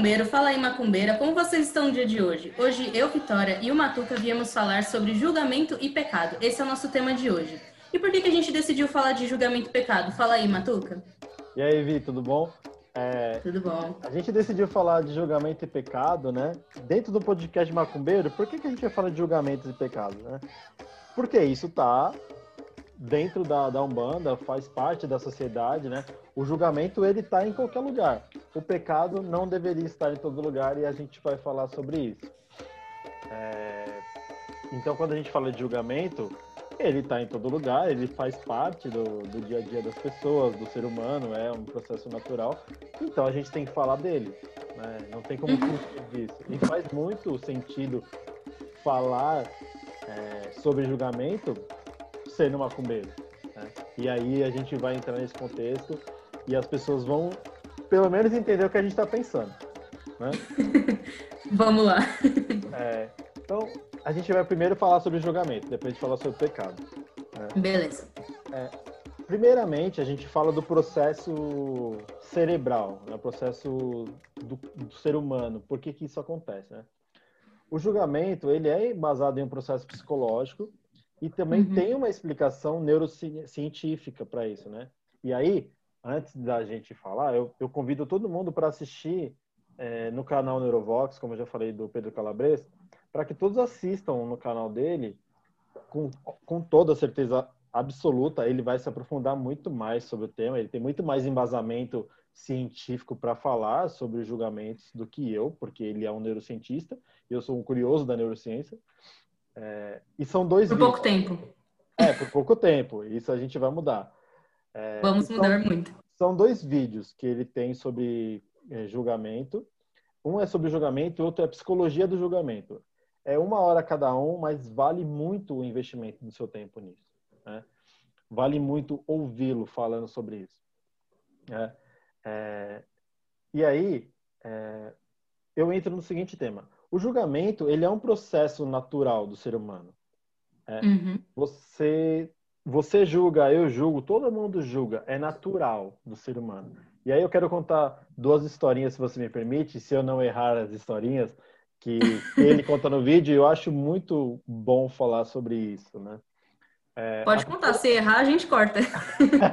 macumbeiro, fala aí macumbeira, como vocês estão no dia de hoje? Hoje eu, Vitória e o Matuca viemos falar sobre julgamento e pecado. Esse é o nosso tema de hoje. E por que, que a gente decidiu falar de julgamento e pecado? Fala aí, Matuca. E aí, Vi, tudo bom? É, tudo bom. A gente decidiu falar de julgamento e pecado, né? Dentro do podcast Macumbeiro, por que, que a gente vai falar de julgamentos e pecados, né? Porque isso tá dentro da, da Umbanda, faz parte da sociedade, né? O julgamento, ele tá em qualquer lugar. O pecado não deveria estar em todo lugar e a gente vai falar sobre isso. É... Então, quando a gente fala de julgamento, ele está em todo lugar, ele faz parte do, do dia a dia das pessoas, do ser humano, é um processo natural. Então a gente tem que falar dele, né? não tem como uhum. fugir disso. E faz muito sentido falar é, sobre julgamento sendo macumbeiro. Né? E aí a gente vai entrar nesse contexto e as pessoas vão, pelo menos, entender o que a gente está pensando. Né? Vamos lá. É, então, a gente vai primeiro falar sobre julgamento, depois a gente fala sobre pecado. Né? Beleza. É, primeiramente, a gente fala do processo cerebral, né? o processo do, do, ser humano. Por que, que isso acontece? Né? O julgamento ele é baseado em um processo psicológico e também uhum. tem uma explicação neurocientífica para isso, né? E aí, antes da gente falar, eu, eu convido todo mundo para assistir é, no canal Neurovox, como eu já falei do Pedro Calabres, para que todos assistam no canal dele com, com toda certeza absoluta. Ele vai se aprofundar muito mais sobre o tema, ele tem muito mais embasamento científico para falar sobre os julgamentos do que eu, porque ele é um neurocientista eu sou um curioso da neurociência. É, e são dois. Por pouco tempo. É, por pouco tempo. Isso a gente vai mudar. É, Vamos mudar muito. São dois vídeos que ele tem sobre é, julgamento. Um é sobre julgamento outro é psicologia do julgamento é uma hora cada um, mas vale muito o investimento do seu tempo nisso. Né? Vale muito ouvi-lo falando sobre isso. É, é, e aí, é, eu entro no seguinte tema. O julgamento, ele é um processo natural do ser humano. É, uhum. Você, você julga, eu julgo, todo mundo julga. É natural do ser humano. E aí eu quero contar duas historinhas, se você me permite, se eu não errar as historinhas, que, ele conta no vídeo eu acho muito bom falar sobre isso, né? É, Pode contar, a... se errar a gente corta.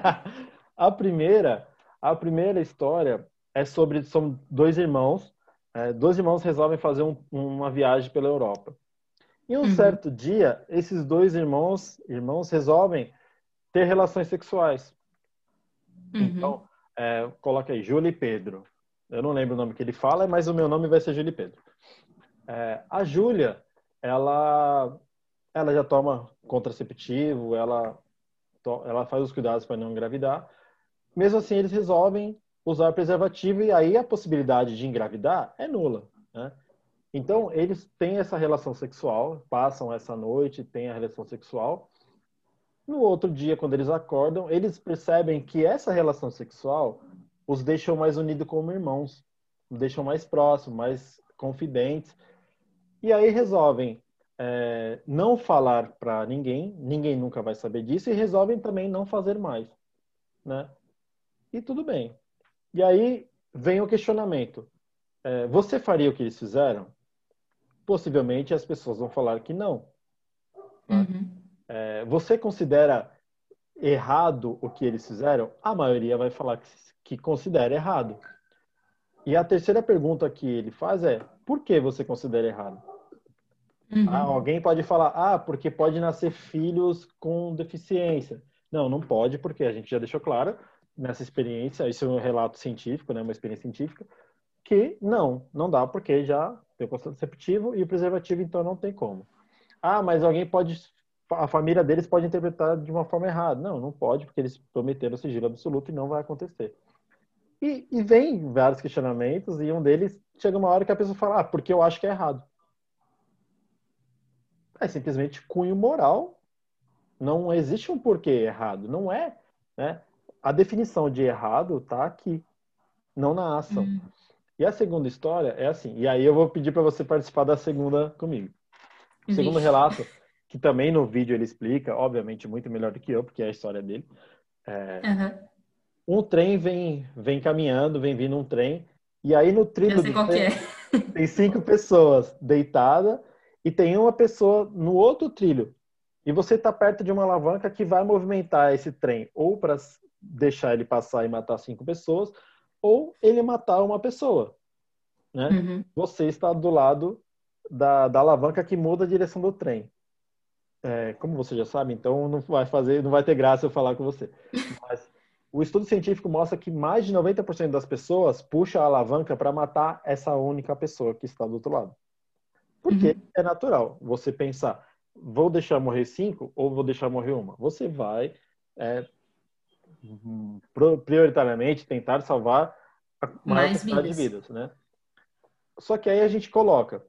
a primeira, a primeira história é sobre são dois irmãos, é, dois irmãos resolvem fazer um, uma viagem pela Europa. E um uhum. certo dia, esses dois irmãos, irmãos resolvem ter relações sexuais. Uhum. Então, é, coloca aí, Júlia e Pedro. Eu não lembro o nome que ele fala, mas o meu nome vai ser Júlia e Pedro. É, a Júlia, ela, ela já toma contraceptivo, ela, ela faz os cuidados para não engravidar. Mesmo assim, eles resolvem usar preservativo e aí a possibilidade de engravidar é nula. Né? Então, eles têm essa relação sexual, passam essa noite, têm a relação sexual. No outro dia, quando eles acordam, eles percebem que essa relação sexual os deixou mais unidos como irmãos, os deixam mais próximos, mais confidentes. E aí resolvem é, não falar para ninguém, ninguém nunca vai saber disso, e resolvem também não fazer mais. Né? E tudo bem. E aí vem o questionamento: é, você faria o que eles fizeram? Possivelmente as pessoas vão falar que não. Né? Uhum. É, você considera errado o que eles fizeram? A maioria vai falar que, que considera errado. E a terceira pergunta que ele faz é: por que você considera errado? Uhum. Ah, alguém pode falar, ah, porque pode nascer filhos com deficiência. Não, não pode, porque a gente já deixou claro nessa experiência, isso é um relato científico, né, uma experiência científica, que não, não dá, porque já tem o contraceptivo e o preservativo, então não tem como. Ah, mas alguém pode, a família deles pode interpretar de uma forma errada. Não, não pode, porque eles prometeram sigilo absoluto e não vai acontecer. E, e vem vários questionamentos, e um deles chega uma hora que a pessoa fala, ah, porque eu acho que é errado. É simplesmente cunho moral. Não existe um porquê errado. Não é. Né? A definição de errado está aqui, não na ação. Hum. E a segunda história é assim. E aí eu vou pedir para você participar da segunda comigo. O segundo relato, que também no vídeo ele explica, obviamente muito melhor do que eu, porque é a história dele. É, uhum. Um trem vem, vem caminhando, vem vindo um trem, E aí no trilho do trem, é. tem cinco pessoas deitadas e tem uma pessoa no outro trilho. E você está perto de uma alavanca que vai movimentar esse trem ou para deixar ele passar e matar cinco pessoas, ou ele matar uma pessoa. Né? Uhum. Você está do lado da, da alavanca que muda a direção do trem. É, como você já sabe, então não vai fazer, não vai ter graça eu falar com você. Mas o estudo científico mostra que mais de 90% das pessoas puxa a alavanca para matar essa única pessoa que está do outro lado. Porque uhum. é natural você pensar, vou deixar morrer cinco ou vou deixar morrer uma. Você vai é, prioritariamente tentar salvar a maior Mais quantidade vidas. de vidas, né? Só que aí a gente coloca,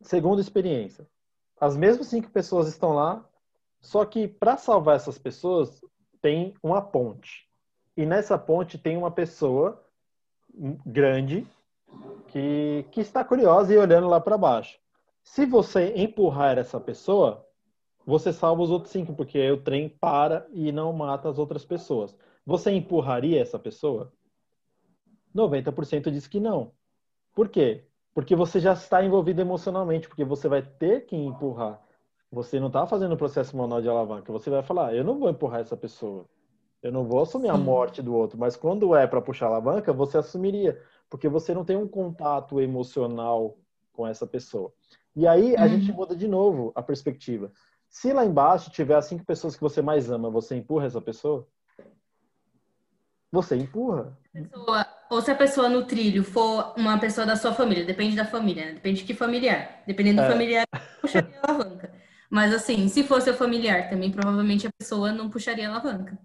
segunda experiência, as mesmas cinco pessoas estão lá, só que para salvar essas pessoas tem uma ponte. E nessa ponte tem uma pessoa grande que, que está curiosa e olhando lá para baixo. Se você empurrar essa pessoa, você salva os outros cinco, porque o trem para e não mata as outras pessoas. Você empurraria essa pessoa? 90% diz que não. Por quê? Porque você já está envolvido emocionalmente, porque você vai ter que empurrar. Você não está fazendo o processo manual de alavanca. Você vai falar, eu não vou empurrar essa pessoa. Eu não vou assumir a morte do outro. Mas quando é para puxar a alavanca, você assumiria. Porque você não tem um contato emocional com essa pessoa. E aí a uhum. gente muda de novo a perspectiva. Se lá embaixo tiver as cinco pessoas que você mais ama, você empurra essa pessoa? Você empurra. Pessoa, ou se a pessoa no trilho for uma pessoa da sua família, depende da família, né? depende de que familiar. Dependendo do é. familiar, puxaria a alavanca. Mas assim, se for seu familiar, também provavelmente a pessoa não puxaria a alavanca.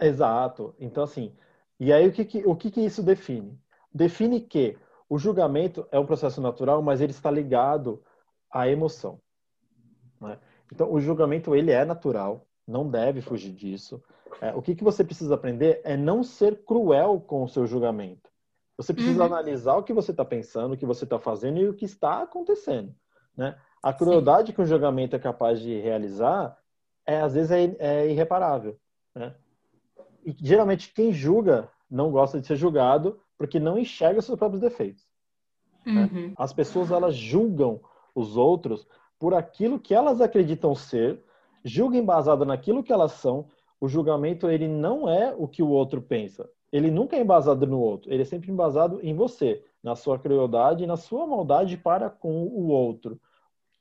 Exato. Então, assim, e aí o que, que o que, que isso define? Define que o julgamento é um processo natural, mas ele está ligado à emoção. Né? Então, o julgamento ele é natural, não deve fugir disso. É, o que, que você precisa aprender é não ser cruel com o seu julgamento. Você precisa uhum. analisar o que você está pensando, o que você está fazendo e o que está acontecendo. Né? A crueldade Sim. que o julgamento é capaz de realizar, é, às vezes, é, é irreparável. Né? E geralmente quem julga não gosta de ser julgado porque não enxerga seus próprios defeitos. Né? Uhum. Né? As pessoas elas julgam os outros por aquilo que elas acreditam ser, julgam embasado naquilo que elas são o julgamento ele não é o que o outro pensa. Ele nunca é embasado no outro. Ele é sempre embasado em você, na sua crueldade e na sua maldade para com o outro,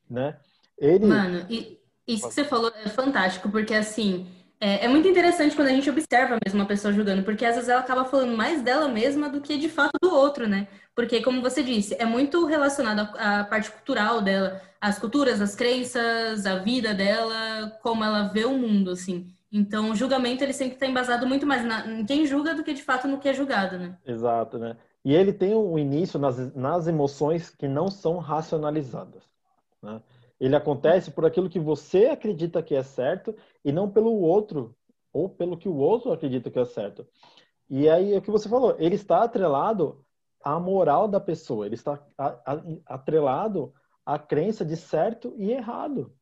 né? Ele... Mano, e isso que você falou é fantástico, porque assim, é, é, muito interessante quando a gente observa mesmo uma pessoa julgando, porque às vezes ela acaba falando mais dela mesma do que de fato do outro, né? Porque, como você disse, é muito relacionado à, à parte cultural dela, às culturas, às crenças, à vida dela, como ela vê o mundo, assim. Então, o julgamento ele sempre está embasado muito mais na, em quem julga do que de fato no que é julgado, né? Exato, né? E ele tem um início nas, nas emoções que não são racionalizadas. Né? Ele acontece por aquilo que você acredita que é certo e não pelo outro, ou pelo que o outro acredita que é certo. E aí, é o que você falou, ele está atrelado à moral da pessoa, ele está atrelado à crença de certo e errado.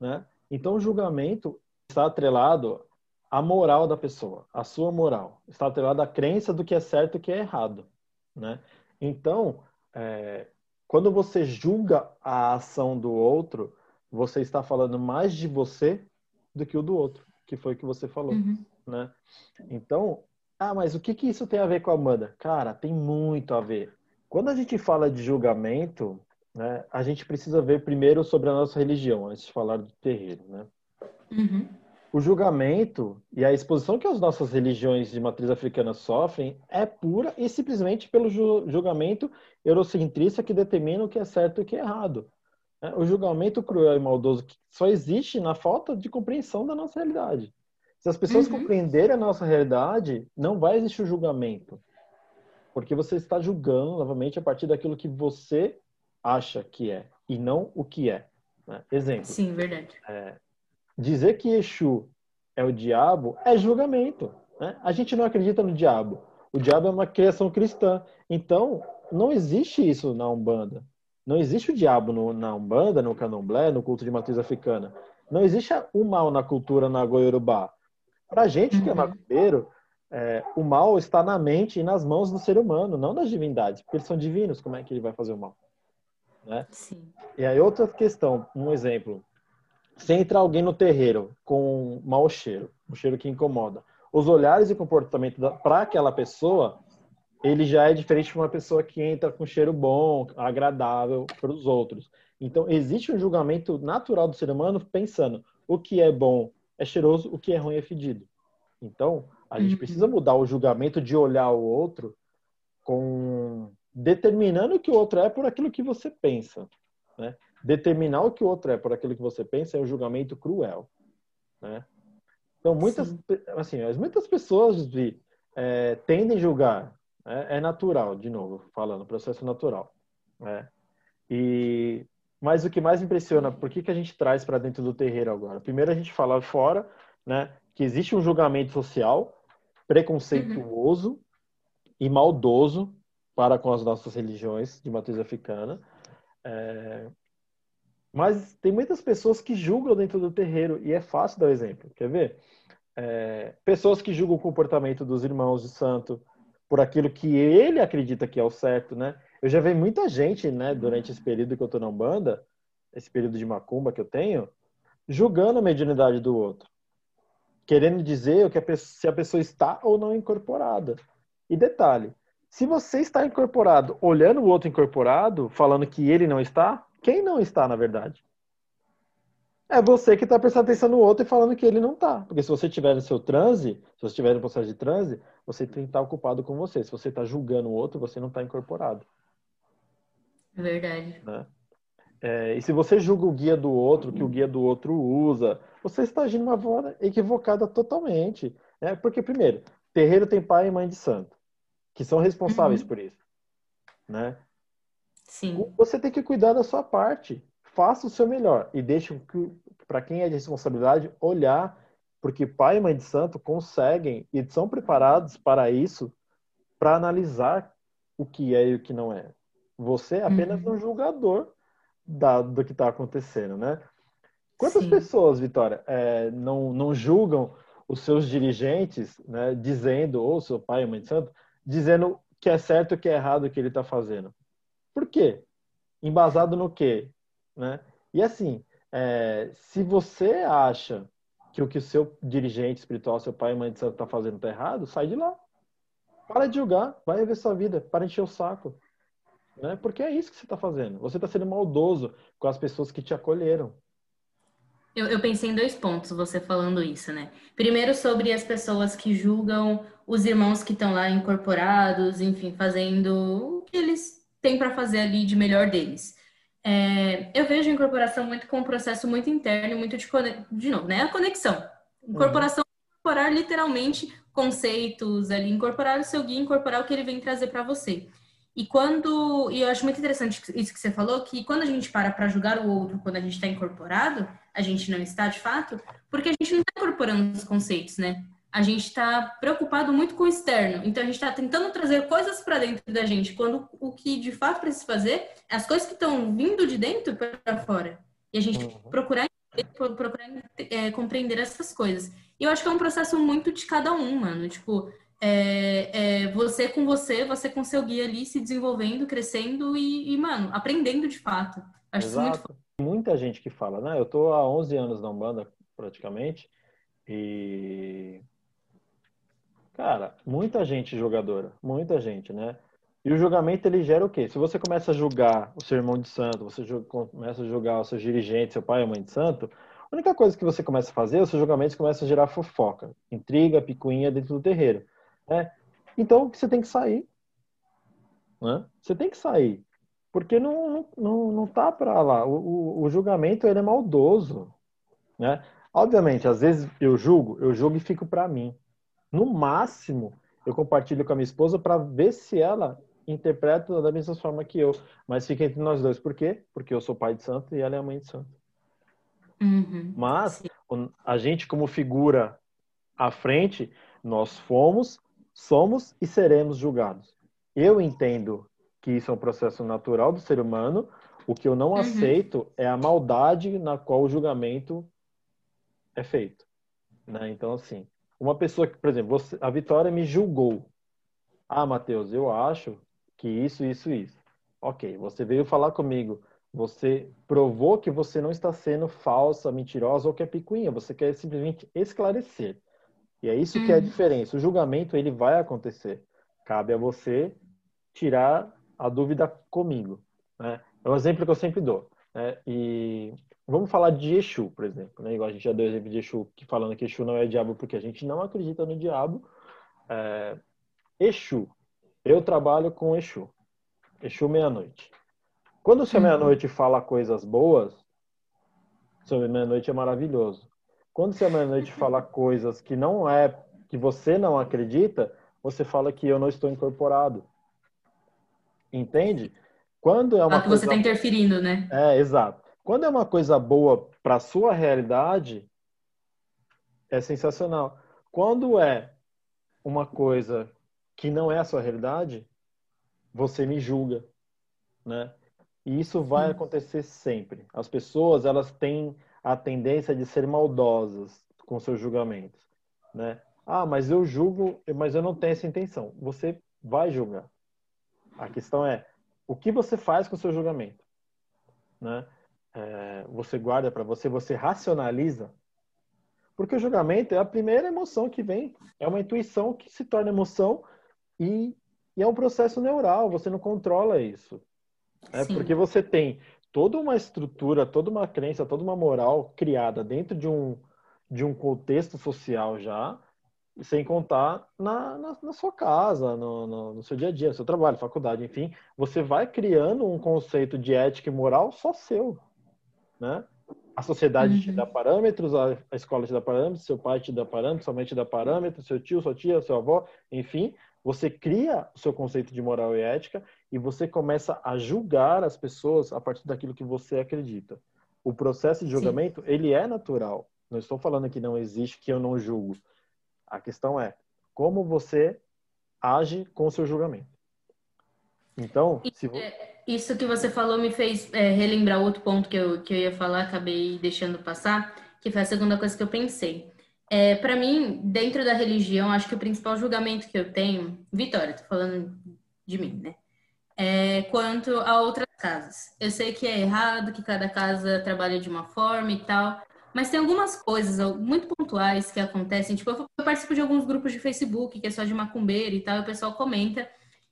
Né? Então, o julgamento está atrelado à moral da pessoa, à sua moral. Está atrelado à crença do que é certo e que é errado. Né? Então, é, quando você julga a ação do outro, você está falando mais de você do que o do outro, que foi o que você falou. Uhum. Né? Então, ah, mas o que, que isso tem a ver com a Amanda? Cara, tem muito a ver. Quando a gente fala de julgamento, né, a gente precisa ver primeiro sobre a nossa religião, antes de falar do terreiro. Né? Uhum. O julgamento e a exposição que as nossas religiões de matriz africana sofrem é pura e simplesmente pelo julgamento eurocentrista que determina o que é certo e o que é errado. É, o julgamento cruel e maldoso só existe na falta de compreensão da nossa realidade. Se as pessoas uhum. compreenderem a nossa realidade, não vai existir o julgamento. Porque você está julgando, novamente, a partir daquilo que você acha que é, e não o que é. Né? Exemplo. Sim, verdade. É, dizer que Exu é o diabo é julgamento. Né? A gente não acredita no diabo. O diabo é uma criação cristã. Então, não existe isso na Umbanda. Não existe o diabo no, na Umbanda, no Candomblé, no culto de matriz africana. Não existe o mal na cultura na Goiorubá. Pra gente que é uhum. macumbeiro, é, o mal está na mente e nas mãos do ser humano, não das divindades, porque eles são divinos, como é que ele vai fazer o mal? Né? Sim. E aí outra questão, um exemplo, se entra alguém no terreiro com mau cheiro, um cheiro que incomoda, os olhares e comportamento para aquela pessoa, ele já é diferente de uma pessoa que entra com cheiro bom, agradável para os outros. Então, existe um julgamento natural do ser humano pensando o que é bom é cheiroso, o que é ruim é fedido. Então, a gente uhum. precisa mudar o julgamento de olhar o outro com determinando o que o outro é por aquilo que você pensa. Né? Determinar o que o outro é por aquilo que você pensa é um julgamento cruel. Né? Então, muitas, assim, muitas pessoas de, é, tendem a julgar. É, é, natural, de novo, falando, processo natural. Né? E mas o que mais impressiona, por que, que a gente traz para dentro do terreiro agora? Primeiro a gente fala fora, né, que existe um julgamento social preconceituoso uhum. e maldoso para com as nossas religiões de matriz africana. É... Mas tem muitas pessoas que julgam dentro do terreiro e é fácil dar o exemplo. Quer ver? É... Pessoas que julgam o comportamento dos irmãos de santo por aquilo que ele acredita que é o certo, né? Eu já vi muita gente, né, durante esse período que eu tô na Umbanda, esse período de macumba que eu tenho, julgando a mediunidade do outro. Querendo dizer que a pessoa, se a pessoa está ou não incorporada. E detalhe, se você está incorporado olhando o outro incorporado, falando que ele não está, quem não está, na verdade? É você que está prestando atenção no outro e falando que ele não está. Porque se você estiver no seu transe, se você estiver no processo de transe, você tem que estar ocupado com você. Se você está julgando o outro, você não está incorporado. Verdade. Né? É, e se você julga o guia do outro, que o guia do outro usa, você está agindo de uma forma equivocada totalmente. Né? Porque, primeiro, terreiro tem pai e mãe de santo, que são responsáveis uhum. por isso. Né? Sim. Você tem que cuidar da sua parte. Faça o seu melhor e deixe para quem é de responsabilidade olhar, porque pai e mãe de santo conseguem e são preparados para isso, para analisar o que é e o que não é. Você é apenas uhum. um julgador da, do que está acontecendo, né? Quantas Sim. pessoas, Vitória, é, não, não julgam os seus dirigentes, né, dizendo, ou seu pai ou mãe de santo, dizendo que é certo e que é errado o que ele está fazendo? Por quê? Embasado no quê? Né? E assim, é, se você acha que o que o seu dirigente espiritual, seu pai e mãe de santo está fazendo está errado, sai de lá. Para de julgar, vai ver sua vida, para encher o saco. Né? Porque é isso que você está fazendo. Você está sendo maldoso com as pessoas que te acolheram. Eu, eu, pensei em dois pontos você falando isso, né? Primeiro sobre as pessoas que julgam os irmãos que estão lá incorporados, enfim, fazendo o que eles têm para fazer ali de melhor deles. É, eu vejo a incorporação muito com um processo muito interno, muito de, de novo, né? A conexão. Incorporação, uhum. incorporar literalmente conceitos ali, incorporar o seu guia, incorporar o que ele vem trazer para você. E quando. E eu acho muito interessante isso que você falou, que quando a gente para para julgar o outro, quando a gente está incorporado, a gente não está de fato, porque a gente não está incorporando os conceitos, né? A gente está preocupado muito com o externo. Então a gente está tentando trazer coisas para dentro da gente, quando o que de fato precisa fazer é as coisas que estão vindo de dentro para fora. E a gente uhum. procurar, procurar é, compreender essas coisas. E eu acho que é um processo muito de cada um, mano. Tipo, é, é, você com você, você com seu guia ali se desenvolvendo, crescendo e, e mano, aprendendo de fato. Acho Exato. muito Muita gente que fala, né? Eu tô há 11 anos na Umbanda, praticamente, e... Cara, muita gente jogadora, muita gente, né? E o julgamento, ele gera o quê? Se você começa a julgar o seu irmão de santo, você começa a julgar os seus dirigentes, seu pai ou mãe de santo, a única coisa que você começa a fazer, os seus julgamentos começam a gerar fofoca, intriga, picuinha dentro do terreiro. Né? Então, você tem que sair. Né? Você tem que sair. Porque não, não, não tá para lá. O, o, o, julgamento ele é maldoso. Né? Obviamente, às vezes eu julgo, eu julgo e fico para mim. No máximo, eu compartilho com a minha esposa para ver se ela interpreta da mesma forma que eu. Mas fica entre nós dois. Por quê? Porque eu sou pai de santo e ela é a mãe de santo. Uhum, Mas sim. a gente, como figura à frente, nós fomos somos e seremos julgados. Eu entendo que isso é um processo natural do ser humano. O que eu não uhum. aceito é a maldade na qual o julgamento é feito. Né? Então, assim, Uma pessoa que, por exemplo, você, a Vitória me julgou. Ah, Matheus, eu acho que isso, isso, isso. Ok, você veio falar comigo. Você provou que você não está sendo falsa, mentirosa ou que é picuinha. Você quer simplesmente esclarecer. E é isso que é a uhum. diferença. O julgamento ele vai acontecer. Cabe a você tirar a dúvida comigo. Né? É um exemplo que eu sempre dou. Né? E vamos falar de Exu, por exemplo. Né? Igual a gente já deu exemplo de Exu, que falando que Exu não é diabo porque a gente não acredita no diabo. É... Exu. Eu trabalho com Exu. Exu meia-noite. Quando o seu uhum. meia-noite fala coisas boas, sobre meia-noite é maravilhoso. Quando o seu meia-noite fala coisas que não é, que você não acredita, você fala que eu não estou incorporado. Entende? Quando é uma ah, que coisa... você está interferindo, né? É, exato. Quando é uma coisa boa para sua realidade, é sensacional. Quando é uma coisa que não é a sua realidade, você me julga, né? E isso vai acontecer sempre. As pessoas, elas têm a tendência de ser maldosas com seus julgamentos, né? Ah, mas eu julgo, mas eu não tenho essa intenção. Você vai julgar. A questão é o que você faz com o seu julgamento, né? É, você guarda para você, você racionaliza, porque o julgamento é a primeira emoção que vem, é uma intuição que se torna emoção e, e é um processo neural. Você não controla isso, é porque você tem toda uma estrutura, toda uma crença, toda uma moral criada dentro de um de um contexto social já sem contar na, na, na sua casa, no, no, no, seu dia a dia, no seu trabalho, faculdade, enfim, você vai criando um conceito de ética e moral só seu, né? A sociedade uhum. te dá parâmetros, a, a, escola te dá parâmetros, seu pai te dá parâmetros, sua mãe te dá parâmetros, seu tio, sua tia, sua avó, enfim, você cria o seu conceito de moral e ética e você começa a julgar as pessoas a partir daquilo que você acredita. O processo de julgamento, Sim. ele é natural. Não estou falando que não existe, que eu não julgo a questão é como você age com o seu julgamento. Então, se é, isso que você falou me fez é, relembrar outro ponto que eu, que eu ia falar, acabei deixando passar, que foi a segunda coisa que eu pensei. É, para mim, dentro da religião, acho que o principal julgamento que eu tenho, Vitória, tô falando de mim, né? É quanto a outras casas. Eu sei que é errado, que cada casa trabalha de uma forma e tal, mas tem algumas coisas muito pontuais que acontecem. Tipo, eu participo de alguns grupos de Facebook, que é só de macumbeira e tal, e o pessoal comenta.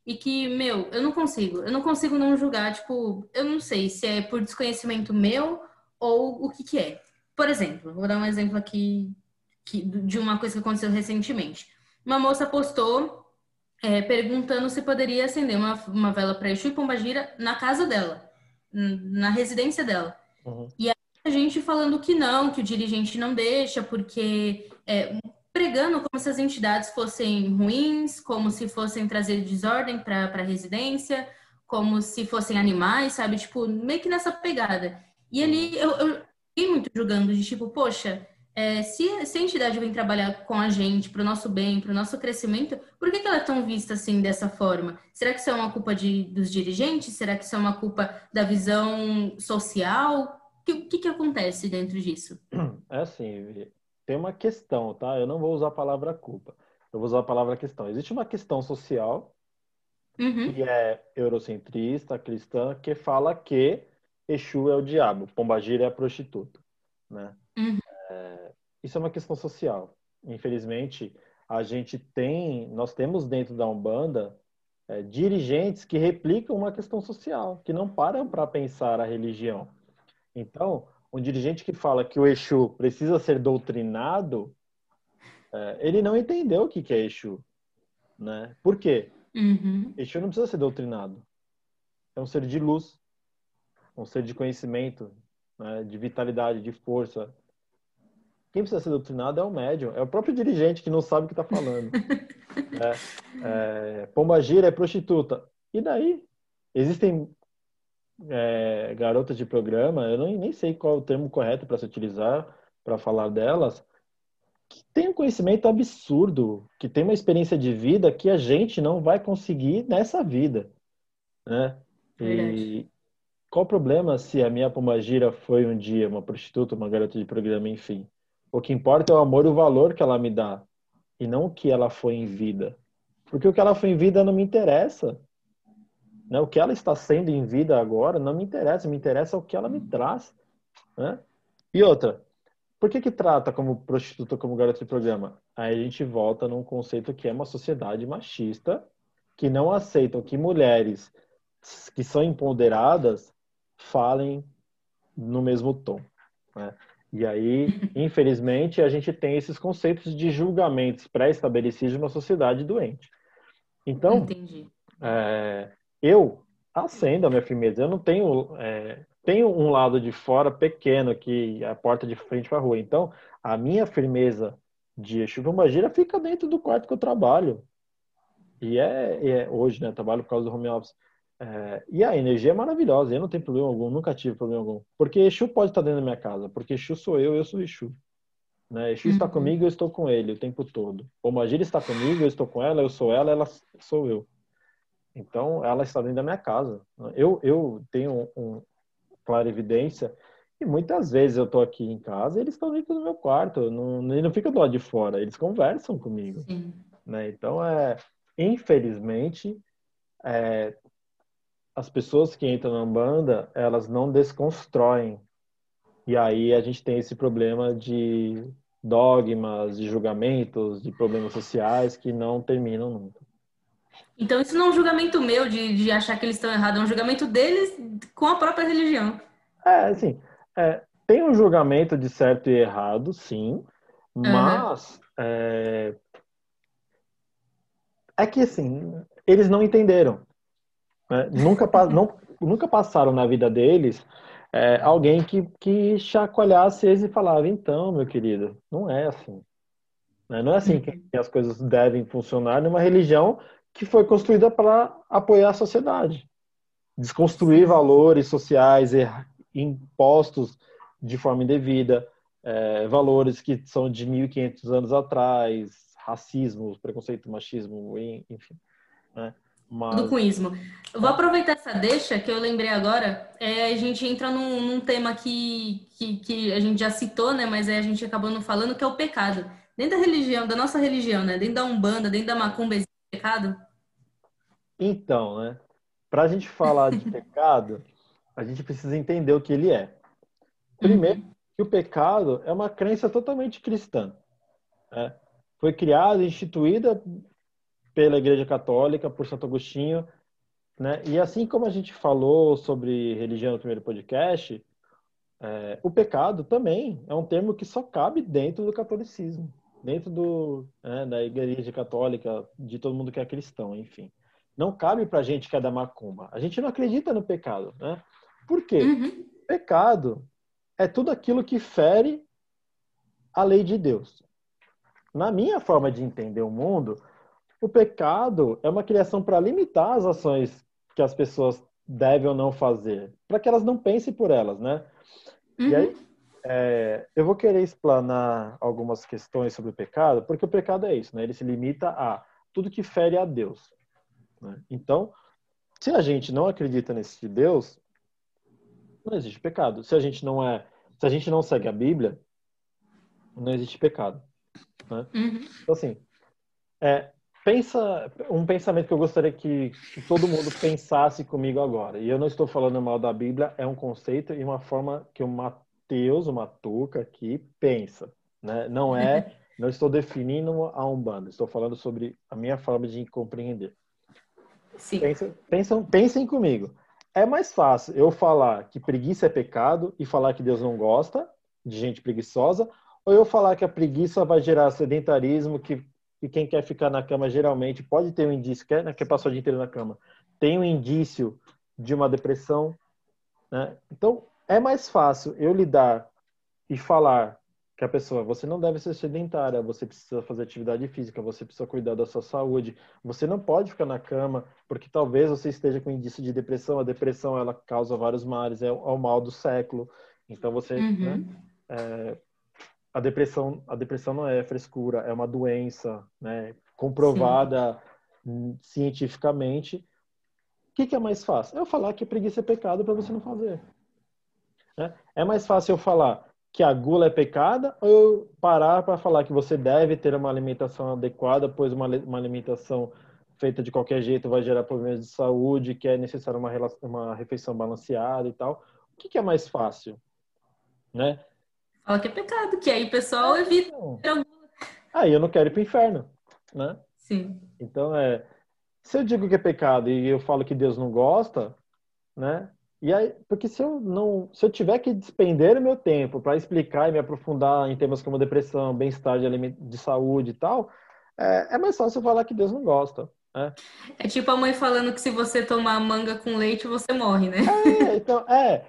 E que, meu, eu não consigo. Eu não consigo não julgar, tipo, eu não sei se é por desconhecimento meu ou o que que é. Por exemplo, vou dar um exemplo aqui que, de uma coisa que aconteceu recentemente. Uma moça postou é, perguntando se poderia acender uma, uma vela para Exu e Pombagira na casa dela, na residência dela. Uhum. E a gente falando que não, que o dirigente não deixa, porque é, pregando como se as entidades fossem ruins, como se fossem trazer desordem para a residência, como se fossem animais, sabe? Tipo, meio que nessa pegada. E ali eu, eu fiquei muito julgando de tipo, poxa, é, se, se, a entidade vem trabalhar com a gente para o nosso bem, para o nosso crescimento, por que, que, ela é tão vista assim dessa forma? Será que isso é uma culpa de, dos dirigentes? Será que isso é uma culpa da visão social? O que, que acontece dentro disso? É assim, tem uma questão, tá? Eu não vou usar a palavra culpa. Eu vou usar a palavra questão. Existe uma questão social uhum. que é eurocentrista, cristã, que fala que Exu é o diabo, Pombagira é a prostituta, né? Uhum. É, isso é uma questão social. Infelizmente, a gente tem, nós temos dentro da Umbanda é, dirigentes que replicam uma questão social, que não param para pensar a religião. Então, um dirigente que fala que o Exu precisa ser doutrinado, é, ele não entendeu o que, que é Exu. Né? Por quê? Uhum. Exu não precisa ser doutrinado. É um ser de luz, um ser de conhecimento, né? de vitalidade, de força. Quem precisa ser doutrinado é o médium, é o próprio dirigente que não sabe o que está falando. é, é, Pomba gira é prostituta. E daí? Existem é, garotas de programa, eu nem, nem sei qual é o termo correto para se utilizar para falar delas, que tem um conhecimento absurdo, que tem uma experiência de vida que a gente não vai conseguir nessa vida, né? E qual o problema se a minha pomagira foi um dia uma prostituta, uma garota de programa, enfim? O que importa é o amor e o valor que ela me dá, e não o que ela foi em vida. Porque o que ela foi em vida não me interessa. Né? O que ela está sendo em vida agora não me interessa, me interessa o que ela me traz. Né? E outra, por que, que trata como prostituta como garota de programa? Aí a gente volta num conceito que é uma sociedade machista que não aceitam que mulheres que são empoderadas falem no mesmo tom. Né? E aí, infelizmente, a gente tem esses conceitos de julgamentos pré-estabelecidos de uma sociedade doente. Então, é, eu acendo a minha firmeza. Eu não tenho é, tenho um lado de fora pequeno que é a porta de frente para a rua. Então, a minha firmeza de chuva magia fica dentro do quarto que eu trabalho. E é, é hoje, né? Trabalho por causa do home office. É, e a energia é maravilhosa, eu não tenho problema algum, nunca tive problema algum. Porque Exu pode estar dentro da minha casa, porque Exu sou eu, eu sou Exu. Né? Exu uhum. está comigo, eu estou com ele o tempo todo. O Magia está comigo, eu estou com ela, eu sou ela, ela sou eu. Então, ela está dentro da minha casa. Eu, eu tenho um, clara evidência e muitas vezes eu estou aqui em casa e eles estão dentro do meu quarto, não, não ficam do lado de fora, eles conversam comigo. Sim. Né? Então, é, infelizmente, é, as pessoas que entram na banda, elas não desconstroem. E aí a gente tem esse problema de dogmas, de julgamentos, de problemas sociais que não terminam nunca. Então isso não é um julgamento meu de, de achar que eles estão errados, é um julgamento deles com a própria religião. É, assim, é, tem um julgamento de certo e errado, sim, mas uhum. é, é que assim, eles não entenderam. Né? Nunca, não, nunca passaram na vida deles é, alguém que, que chacoalhasse eles e falava, então, meu querido, não é assim. Né? Não é assim que, que as coisas devem funcionar numa religião que foi construída para apoiar a sociedade. Desconstruir valores sociais impostos de forma indevida, é, valores que são de 1.500 anos atrás, racismo, preconceito, machismo, enfim. Né? Mas... Do cuismo. Eu vou aproveitar essa deixa que eu lembrei agora. É, a gente entra num, num tema que, que, que, a gente já citou, né? Mas a gente acabou não falando, que é o pecado. Dentro da religião, da nossa religião, né? Dentro da Umbanda, dentro da Macumba, existe pecado? Então, né? Para a gente falar de pecado, a gente precisa entender o que ele é. Primeiro, uhum. que o pecado é uma crença totalmente cristã. Né? Foi criada, instituída pela Igreja Católica, por Santo Agostinho, né? E assim como a gente falou sobre religião no primeiro podcast, é, o pecado também é um termo que só cabe dentro do catolicismo, dentro do, né, da Igreja Católica, de todo mundo que é cristão, enfim. Não cabe para a gente que é da macumba. A gente não acredita no pecado, né? Por quê? Uhum. Pecado é tudo aquilo que fere a lei de Deus. Na minha forma de entender o mundo, o pecado é uma criação para limitar as ações que as pessoas devem ou não fazer, para que elas não pensem por elas, né? Uhum. E aí, uhum. É, eu vou querer explanar algumas questões sobre o pecado, porque o pecado é isso, né? Ele se limita a tudo que fere a Deus. Né? Então, se a gente não acredita nesse Deus, não existe pecado. Se a gente não é, se a gente não segue a Bíblia, não existe pecado. Né? Uhum. Então assim, é, pensa um pensamento que eu gostaria que, que, todo mundo pensasse comigo agora. E eu não estou falando mal da Bíblia, é um conceito e uma forma que o Mateus, o Matuca aqui pensa, né? Não é, não estou definindo a umbanda, estou falando sobre a minha forma de compreender. Sim. Pensem, pensem, pensem comigo. É mais fácil eu falar que preguiça é pecado e falar que Deus não gosta de gente preguiçosa, ou eu falar que a preguiça vai gerar sedentarismo, que, que quem quer ficar na cama geralmente pode ter um indício, quer, né, quer passar o dia inteiro na cama, tem um indício de uma depressão. Né? Então, é mais fácil eu lidar e falar que a pessoa, você não deve ser sedentária, você precisa fazer atividade física, você precisa cuidar da sua saúde, você não pode ficar na cama, porque talvez você esteja com indício de depressão, a depressão ela causa vários males, é, o mal do século, então você, uhum. né, é, a depressão, a depressão não é frescura, é uma doença, né, comprovada Sim. cientificamente. O que, que é mais fácil? Eu falar que preguiça é pecado para você não fazer. Né? É mais fácil eu falar que a gula é pecada ou eu parar para falar que você deve ter uma alimentação adequada, pois uma, uma alimentação feita de qualquer jeito vai gerar problemas de saúde, que é necessário uma, uma refeição balanceada e tal. O que, que é mais fácil? Né? Fala que é pecado, que aí o pessoal evita. Aí eu não quero ir para o inferno, né? Sim. Então é, se eu digo que é pecado e eu falo que Deus não gosta, né? E aí, porque se eu não, se eu tiver que despender o meu tempo para explicar e me aprofundar em temas como depressão, bem-estar de, de saúde e tal, é, é mais fácil falar que Deus não gosta. Né? É tipo a mãe falando que se você tomar manga com leite, você morre, né? É, então, é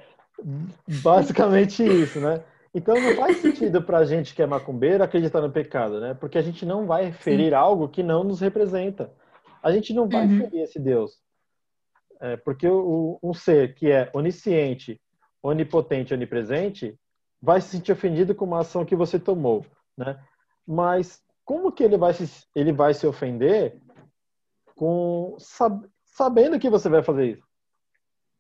basicamente isso, né? Então não faz sentido para a gente que é macumbeiro acreditar no pecado, né? Porque a gente não vai ferir Sim. algo que não nos representa. A gente não vai uhum. ferir esse Deus. É, porque o, um ser que é onisciente, onipotente, onipresente, vai se sentir ofendido com uma ação que você tomou, né? Mas como que ele vai se, ele vai se ofender com sab, sabendo que você vai fazer isso?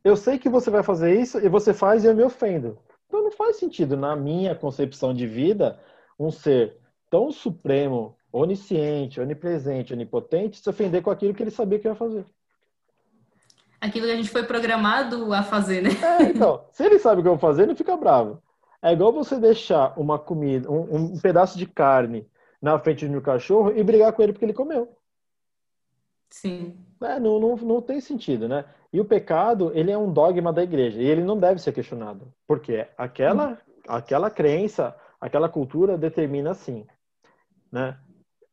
Eu sei que você vai fazer isso e você faz e eu me ofendo. Então não faz sentido, na minha concepção de vida, um ser tão supremo, onisciente, onipresente, onipotente, se ofender com aquilo que ele sabia que ia fazer. Aquilo que a gente foi programado a fazer, né? É, então, se ele sabe o que eu vou fazer, ele fica bravo. É igual você deixar uma comida, um, um pedaço de carne na frente de um cachorro e brigar com ele porque ele comeu. Sim. É, não, não, não tem sentido, né? E o pecado, ele é um dogma da igreja e ele não deve ser questionado, porque aquela, hum. aquela crença, aquela cultura determina assim, né?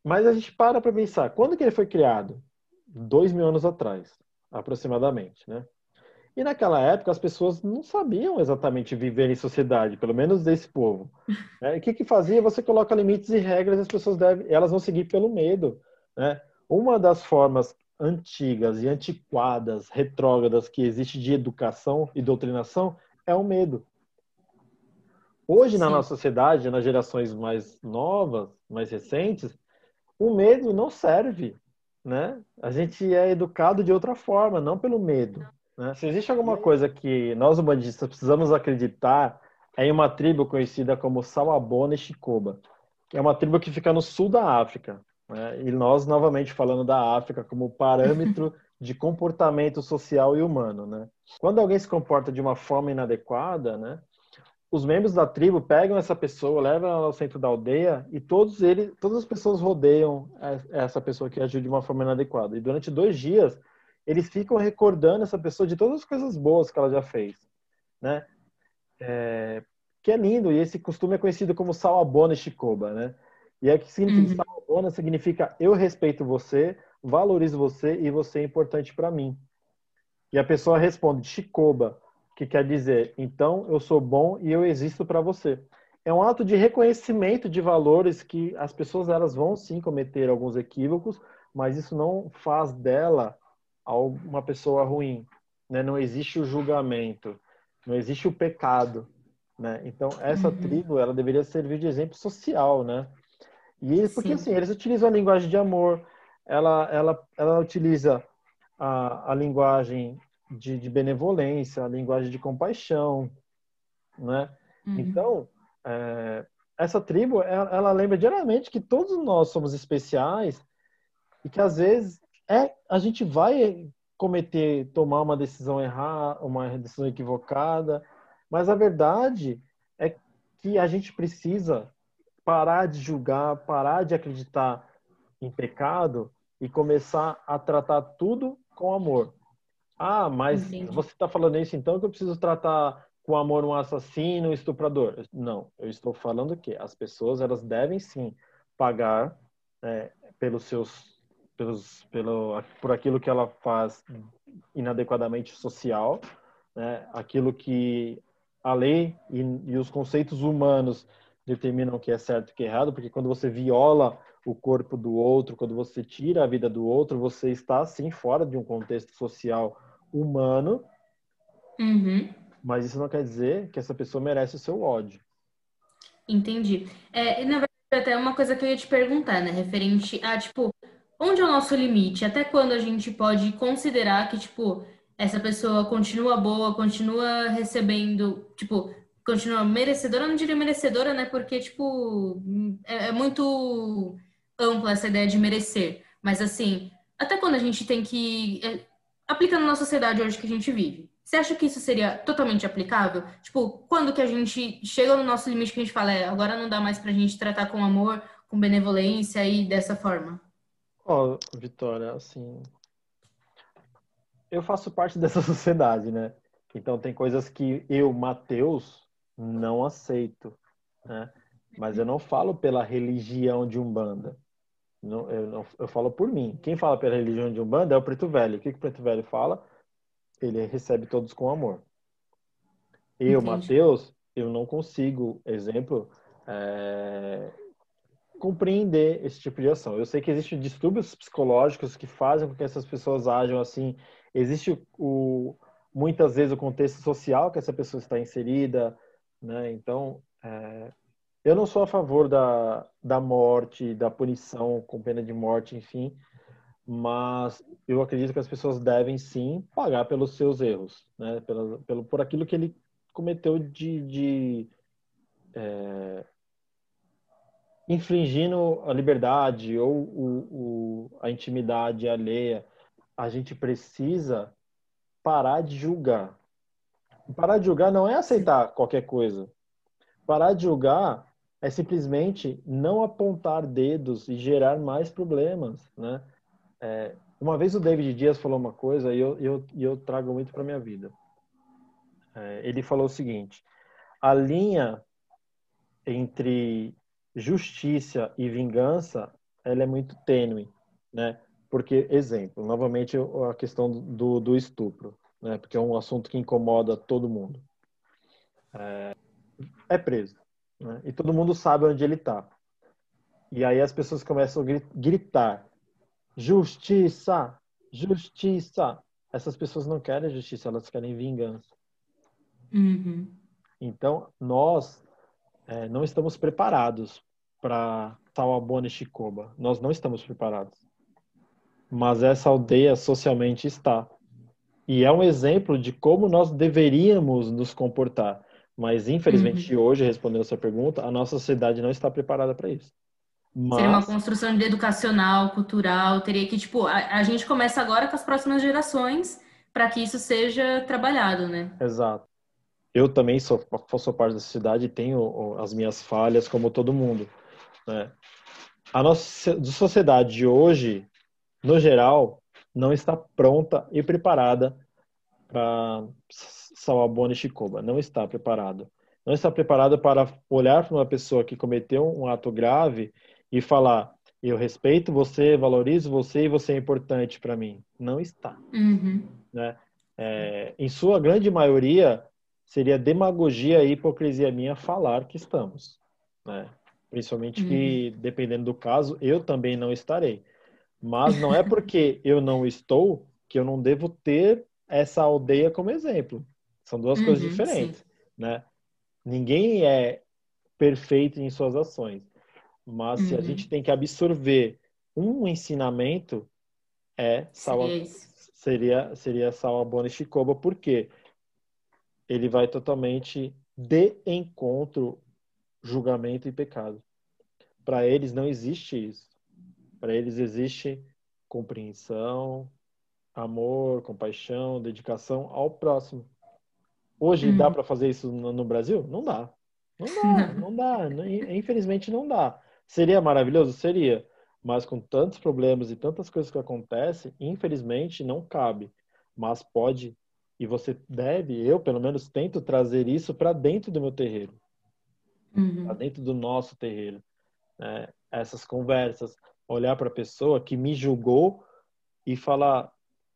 Mas a gente para para pensar, quando que ele foi criado? Dois mil anos atrás, aproximadamente, né? E naquela época as pessoas não sabiam exatamente viver em sociedade, pelo menos desse povo. Né? O que, que fazia? Você coloca limites e regras, e as pessoas devem, elas vão seguir pelo medo. Né? Uma das formas antigas e antiquadas, retrógradas que existe de educação e doutrinação é o medo. Hoje, Sim. na nossa sociedade, nas gerações mais novas, mais recentes, o medo não serve, né? A gente é educado de outra forma, não pelo medo. Né? Se existe alguma coisa que nós, humanistas, precisamos acreditar, é em uma tribo conhecida como Sawabona e Chicoba, que é uma tribo que fica no sul da África. Né? E nós, novamente, falando da África como parâmetro de comportamento social e humano. Né? Quando alguém se comporta de uma forma inadequada, né, os membros da tribo pegam essa pessoa, levam ela ao centro da aldeia e todos eles, todas as pessoas rodeiam essa pessoa que agiu de uma forma inadequada. E durante dois dias, eles ficam recordando essa pessoa de todas as coisas boas que ela já fez, né? É, que é lindo, e esse costume é conhecido como Sawabona Shikoba, né? E é que significa, uhum. Sawabona significa eu respeito você, valorizo você e você é importante para mim. E a pessoa responde Shikoba, que quer dizer, então eu sou bom e eu existo para você. É um ato de reconhecimento de valores que as pessoas elas vão sim cometer alguns equívocos, mas isso não faz dela uma pessoa ruim, né? Não existe o julgamento, não existe o pecado, né? Então essa uhum. tribo ela deveria servir de exemplo social, né? E porque Sim. assim eles utilizam a linguagem de amor, ela ela ela utiliza a, a linguagem de, de benevolência, a linguagem de compaixão, né? Uhum. Então é, essa tribo ela, ela lembra diariamente que todos nós somos especiais e que às vezes é a gente vai cometer, tomar uma decisão errada, uma decisão equivocada, mas a verdade é que a gente precisa parar de julgar, parar de acreditar em pecado e começar a tratar tudo com amor. Ah, mas Entendi. você está falando isso então que eu preciso tratar com amor um assassino, um estuprador? Não, eu estou falando que as pessoas elas devem sim pagar é, pelos seus pelos, pelo, por aquilo que ela faz inadequadamente social, né? aquilo que a lei e, e os conceitos humanos determinam que é certo e que é errado, porque quando você viola o corpo do outro, quando você tira a vida do outro, você está sim fora de um contexto social humano. Uhum. Mas isso não quer dizer que essa pessoa merece o seu ódio. Entendi. É, na verdade, até uma coisa que eu ia te perguntar, né? Referente a, tipo, onde é o nosso limite? Até quando a gente pode considerar que, tipo, essa pessoa continua boa, continua recebendo, tipo, continua merecedora, eu não diria merecedora, né? Porque, tipo, é, é muito ampla essa ideia de merecer. Mas, assim, até quando a gente tem que. Aplicando na sociedade hoje que a gente vive. Você acha que isso seria totalmente aplicável? Tipo, quando que a gente chega no nosso limite que a gente fala, é, agora não dá mais pra gente tratar com amor, com benevolência e dessa forma? Ó, oh, Vitória, assim. Eu faço parte dessa sociedade, né? Então tem coisas que eu, Mateus, não aceito, né? Mas eu não falo pela religião de Umbanda. Não, eu, não, eu falo por mim. Quem fala pela religião de Umbanda é o Preto Velho. O que, que o Preto Velho fala? Ele recebe todos com amor. Eu, Mateus, eu não consigo, exemplo, é, compreender esse tipo de ação. Eu sei que existem distúrbios psicológicos que fazem com que essas pessoas ajam assim. Existe o, muitas vezes o contexto social que essa pessoa está inserida, né? Então, é, eu não sou a favor da, da morte, da punição com pena de morte, enfim, mas eu acredito que as pessoas devem sim pagar pelos seus erros, né? Pelo, pelo, por aquilo que ele cometeu de, de é, infringindo a liberdade ou o, o, a intimidade alheia. A gente precisa parar de julgar. Parar de julgar não é aceitar qualquer coisa. Parar de julgar é simplesmente não apontar dedos e gerar mais problemas, né? É, uma vez o David Dias falou uma coisa e eu, eu, eu trago muito para minha vida. É, ele falou o seguinte: a linha entre justiça e vingança ela é muito tênue, né? Porque, exemplo, novamente a questão do, do estupro, né? Porque é um assunto que incomoda todo mundo. É, é preso, né? E todo mundo sabe onde ele está. E aí as pessoas começam a gritar: justiça, justiça. Essas pessoas não querem justiça, elas querem vingança. Uhum. Então, nós é, não estamos preparados para Tawabona e Chicoba. Nós não estamos preparados mas essa aldeia socialmente está. E é um exemplo de como nós deveríamos nos comportar. Mas, infelizmente, uhum. hoje, respondendo a sua pergunta, a nossa sociedade não está preparada para isso. Mas... Seria uma construção educacional, cultural, teria que, tipo, a, a gente começa agora com as próximas gerações para que isso seja trabalhado, né? Exato. Eu também sou, sou parte da sociedade e tenho as minhas falhas, como todo mundo. Né? A nossa sociedade de hoje no geral, não está pronta e preparada para Sawabona Chicoba. Não está preparado. Não está preparada para olhar para uma pessoa que cometeu um ato grave e falar: eu respeito você, valorizo você e você é importante para mim. Não está. Uhum. Né? É, em sua grande maioria, seria demagogia e hipocrisia minha falar que estamos. Né? Principalmente uhum. que, dependendo do caso, eu também não estarei. Mas não é porque eu não estou que eu não devo ter essa aldeia como exemplo. São duas uhum, coisas diferentes, sim. né? Ninguém é perfeito em suas ações, mas uhum. se a uhum. gente tem que absorver um ensinamento é Sawa, seria seria Sawabona Shikoba, porque ele vai totalmente de encontro julgamento e pecado. Para eles não existe isso. Para eles existe compreensão, amor, compaixão, dedicação ao próximo. Hoje uhum. dá para fazer isso no, no, Brasil? Não dá. Não dá, não dá. Infelizmente não dá. Seria maravilhoso? Seria. Mas com tantos problemas e tantas coisas que acontecem, infelizmente não cabe. Mas pode e você deve, eu pelo menos tento trazer isso para dentro do meu terreiro, uhum. para dentro do nosso terreiro. Né? Essas conversas, olhar para a pessoa que me julgou e falar: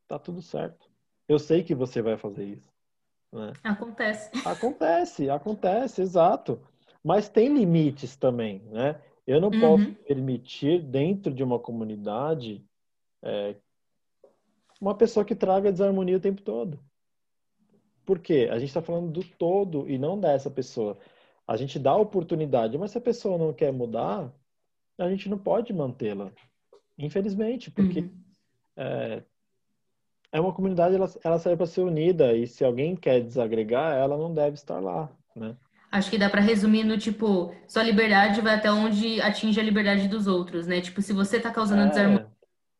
tá tudo certo. Eu sei que você vai fazer isso. Né? Acontece. Acontece, acontece, exato. Mas tem limites também, né? Eu não uhum. posso permitir dentro de uma comunidade é, uma pessoa que traga desarmonia o tempo todo. Por quê? A gente está falando do todo e não dessa pessoa. A gente dá oportunidade, mas se a pessoa não quer mudar, a gente não pode mantê-la. Infelizmente, porque uhum. é, é, uma comunidade, ela, ela serve para ser unida, e se alguém quer desagregar, ela não deve estar lá, né? Acho que dá para resumir no tipo, sua liberdade vai até onde atinge a liberdade dos outros, né? Tipo, se você tá causando é... desarmonia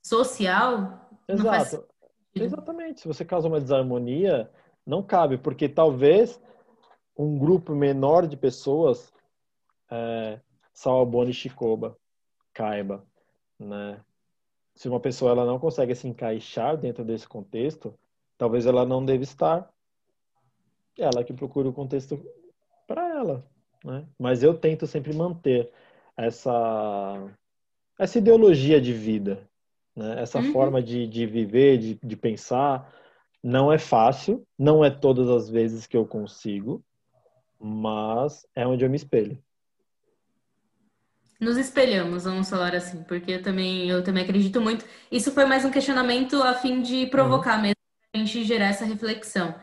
social, Exato. Exatamente. Se você causa uma desarmonia, não cabe, porque talvez um grupo menor de pessoas, é, Sawabone Shikoba, caiba, né? Se uma pessoa ela não consegue se encaixar dentro desse contexto, talvez ela não deve estar. Ela que procura o contexto para ela, né? Mas eu tento sempre manter essa essa ideologia de vida, né? Essa uhum. forma de, de viver, de, de pensar, não é fácil, não é todas as vezes que eu consigo, mas é onde eu me espelho. Nos espelhamos, vamos falar assim, porque eu também, eu também acredito muito. Isso foi mais um questionamento a fim de provocar uhum. mesmo, a gente gerar essa reflexão.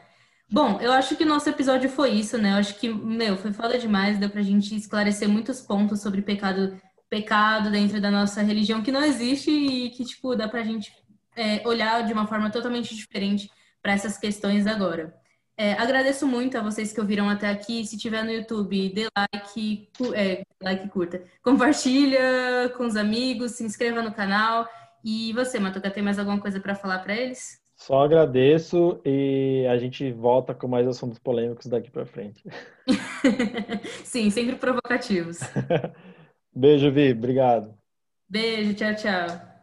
Bom, eu acho que nosso episódio foi isso, né? Eu acho que, meu, foi foda demais, deu pra gente esclarecer muitos pontos sobre pecado, pecado dentro da nossa religião que não existe e que, tipo, dá pra gente é, olhar de uma forma totalmente diferente para essas questões agora. É, agradeço muito a vocês que ouviram até aqui. Se tiver no YouTube, dê like, é, like curta. Compartilha com os amigos, se inscreva no canal. E você, Matuca, tem mais alguma coisa para falar para eles? Só agradeço e a gente volta com mais assuntos polêmicos daqui para frente. Sim, sempre provocativos. Beijo, Vi. Obrigado. Beijo, tchau, tchau.